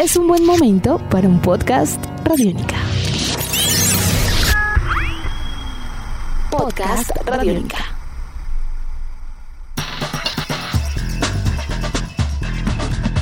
es un buen momento para un podcast Radiónica. Podcast Radiónica.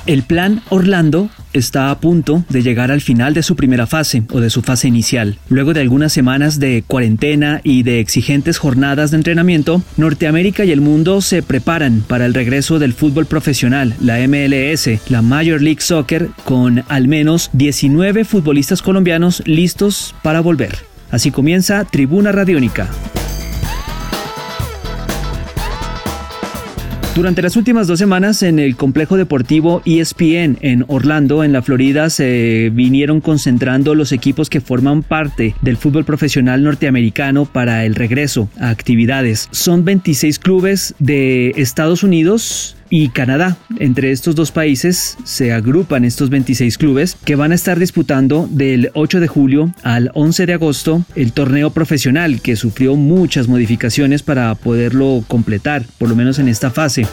El plan Orlando está a punto de llegar al final de su primera fase o de su fase inicial. Luego de algunas semanas de cuarentena y de exigentes jornadas de entrenamiento, Norteamérica y el mundo se preparan para el regreso del fútbol profesional, la MLS, la Major League Soccer, con al menos 19 futbolistas colombianos listos para volver. Así comienza Tribuna Radiónica. Durante las últimas dos semanas en el complejo deportivo ESPN en Orlando, en la Florida, se vinieron concentrando los equipos que forman parte del fútbol profesional norteamericano para el regreso a actividades. Son 26 clubes de Estados Unidos, y Canadá. Entre estos dos países se agrupan estos 26 clubes que van a estar disputando del 8 de julio al 11 de agosto el torneo profesional que sufrió muchas modificaciones para poderlo completar, por lo menos en esta fase.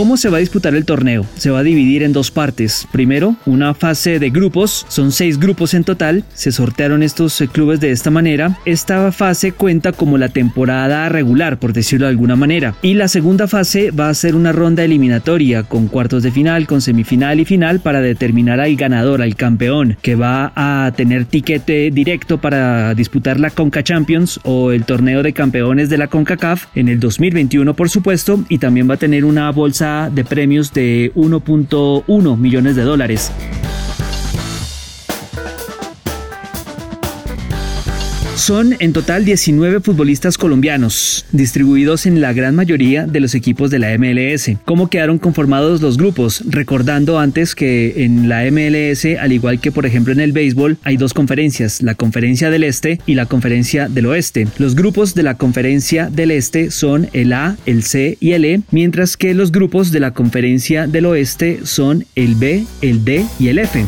¿Cómo se va a disputar el torneo? Se va a dividir en dos partes. Primero, una fase de grupos, son seis grupos en total, se sortearon estos eh, clubes de esta manera. Esta fase cuenta como la temporada regular, por decirlo de alguna manera. Y la segunda fase va a ser una ronda eliminatoria con cuartos de final, con semifinal y final para determinar al ganador, al campeón, que va a tener tiquete directo para disputar la Conca Champions o el torneo de campeones de la CONCACAF en el 2021, por supuesto, y también va a tener una bolsa de premios de 1.1 millones de dólares. Son en total 19 futbolistas colombianos, distribuidos en la gran mayoría de los equipos de la MLS. ¿Cómo quedaron conformados los grupos? Recordando antes que en la MLS, al igual que por ejemplo en el béisbol, hay dos conferencias, la conferencia del Este y la conferencia del Oeste. Los grupos de la conferencia del Este son el A, el C y el E, mientras que los grupos de la conferencia del Oeste son el B, el D y el F.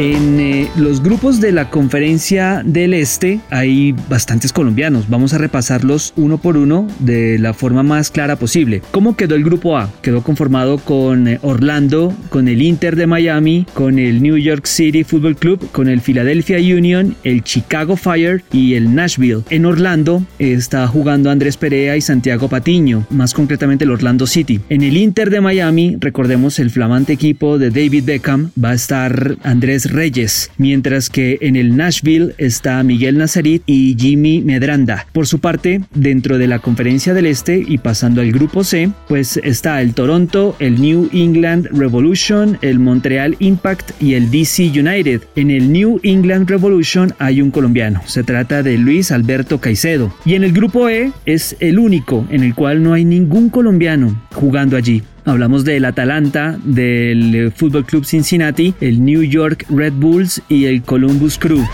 En eh, los grupos de la conferencia del Este hay bastantes colombianos. Vamos a repasarlos uno por uno de la forma más clara posible. ¿Cómo quedó el grupo A? Quedó conformado con eh, Orlando, con el Inter de Miami, con el New York City Football Club, con el Philadelphia Union, el Chicago Fire y el Nashville. En Orlando está jugando Andrés Perea y Santiago Patiño, más concretamente el Orlando City. En el Inter de Miami, recordemos el flamante equipo de David Beckham, va a estar Andrés Reyes, mientras que en el Nashville está Miguel Nazarit y Jimmy Medranda. Por su parte, dentro de la Conferencia del Este y pasando al grupo C, pues está el Toronto, el New England Revolution, el Montreal Impact y el DC United. En el New England Revolution hay un colombiano, se trata de Luis Alberto Caicedo. Y en el grupo E es el único en el cual no hay ningún colombiano jugando allí. Hablamos del Atalanta, del Fútbol Club Cincinnati, el New York Red Bulls y el Columbus Crew.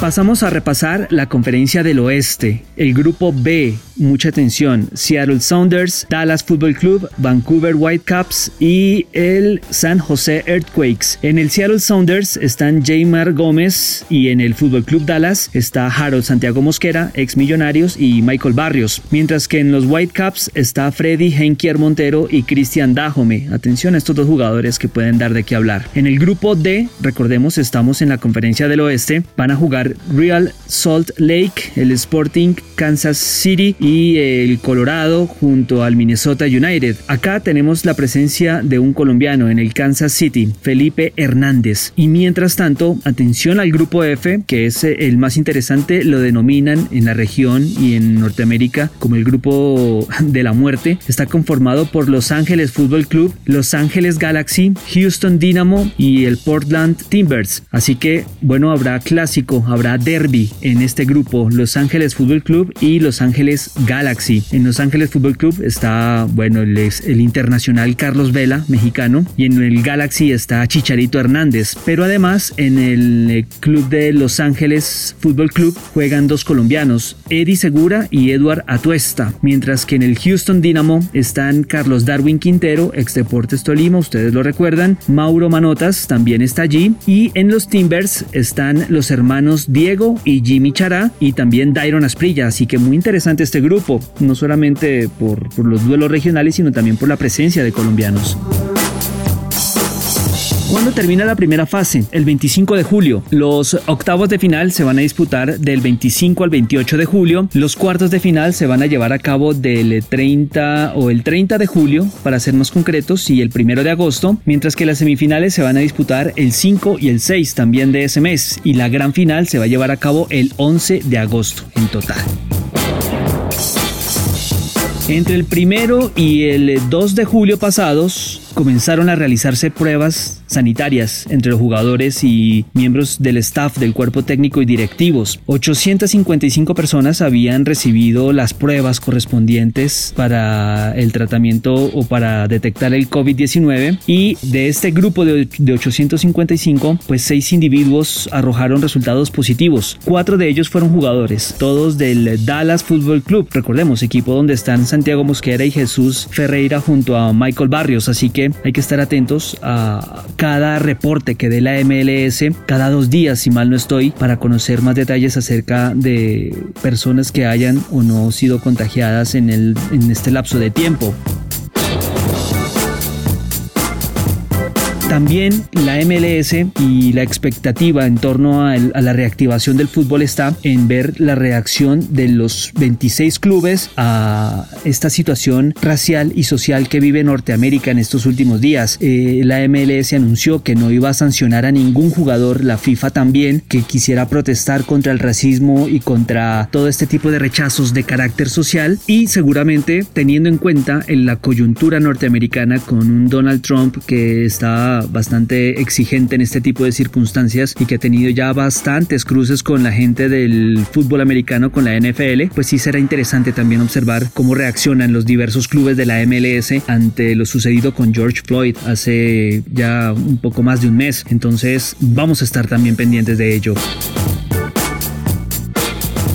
Pasamos a repasar la conferencia del oeste, el grupo B, mucha atención, Seattle Sounders, Dallas Football Club, Vancouver Whitecaps y el San Jose Earthquakes. En el Seattle Sounders están Jaymar Gómez y en el Fútbol Club Dallas está Harold Santiago Mosquera, ex Millonarios y Michael Barrios, mientras que en los Whitecaps está Freddy Henkier Montero y Cristian Dajome. Atención a estos dos jugadores que pueden dar de qué hablar. En el grupo D, recordemos, estamos en la conferencia del oeste, van a jugar Real Salt Lake, el Sporting Kansas City y el Colorado junto al Minnesota United. Acá tenemos la presencia de un colombiano en el Kansas City, Felipe Hernández. Y mientras tanto, atención al grupo F, que es el más interesante, lo denominan en la región y en Norteamérica como el grupo de la muerte. Está conformado por Los Ángeles Football Club, Los Ángeles Galaxy, Houston Dynamo y el Portland Timbers. Así que, bueno, habrá clásico, habrá derby en este grupo, Los Ángeles Fútbol Club y Los Ángeles Galaxy. En Los Ángeles Fútbol Club está, bueno, el, el internacional Carlos Vela, mexicano, y en el Galaxy está Chicharito Hernández. Pero además, en el eh, club de Los Ángeles Fútbol Club juegan dos colombianos, Eddie Segura y Eduard Atuesta, mientras que en el Houston Dynamo están Carlos Darwin Quintero, ex Deportes Tolima, ustedes lo recuerdan, Mauro Manotas también está allí, y en los Timbers están los hermanos Diego y Jimmy Chará y también Dairon Asprilla, así que muy interesante este grupo no solamente por, por los duelos regionales, sino también por la presencia de colombianos. ¿Cuándo termina la primera fase? El 25 de julio. Los octavos de final se van a disputar del 25 al 28 de julio. Los cuartos de final se van a llevar a cabo del 30 o el 30 de julio, para ser más concretos, y el 1 de agosto, mientras que las semifinales se van a disputar el 5 y el 6 también de ese mes, y la gran final se va a llevar a cabo el 11 de agosto en total. Entre el primero y el 2 de julio pasados comenzaron a realizarse pruebas sanitarias entre los jugadores y miembros del staff del cuerpo técnico y directivos. 855 personas habían recibido las pruebas correspondientes para el tratamiento o para detectar el COVID-19 y de este grupo de 855 pues seis individuos arrojaron resultados positivos. Cuatro de ellos fueron jugadores, todos del Dallas Football Club, recordemos, equipo donde están Santiago Mosquera y Jesús Ferreira junto a Michael Barrios, así que hay que estar atentos a cada reporte que dé la MLS cada dos días, si mal no estoy, para conocer más detalles acerca de personas que hayan o no sido contagiadas en, el, en este lapso de tiempo. También la MLS y la expectativa en torno a, la reactivación del fútbol está en ver la reacción de los 26 clubes a esta situación racial y social que vive Norteamérica en estos últimos días. Eh, la MLS anunció que no iba a sancionar a ningún jugador, la FIFA también, que quisiera protestar contra el racismo y contra todo este tipo de rechazos de carácter social y seguramente teniendo en cuenta en la coyuntura norteamericana con un Donald Trump que está bastante exigente en este tipo de circunstancias y que ha tenido ya bastantes cruces con la gente del fútbol americano, con la NFL, pues sí será interesante también observar cómo reaccionan los diversos clubes de la MLS ante lo sucedido con George Floyd hace ya un poco más de un mes. Entonces vamos a estar también pendientes de ello.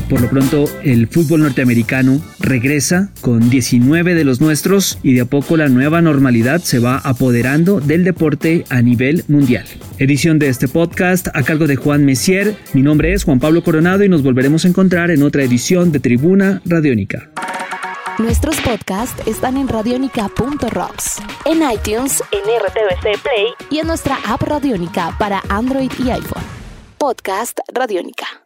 Por lo pronto, el fútbol norteamericano regresa con 19 de los nuestros y de a poco la nueva normalidad se va apoderando del deporte a nivel mundial. Edición de este podcast a cargo de Juan Messier. Mi nombre es Juan Pablo Coronado y nos volveremos a encontrar en otra edición de Tribuna Radiónica. Nuestros podcasts están en radionica.rocks, en iTunes, en RTVC Play y en nuestra app Radiónica para Android y iPhone. Podcast Radiónica.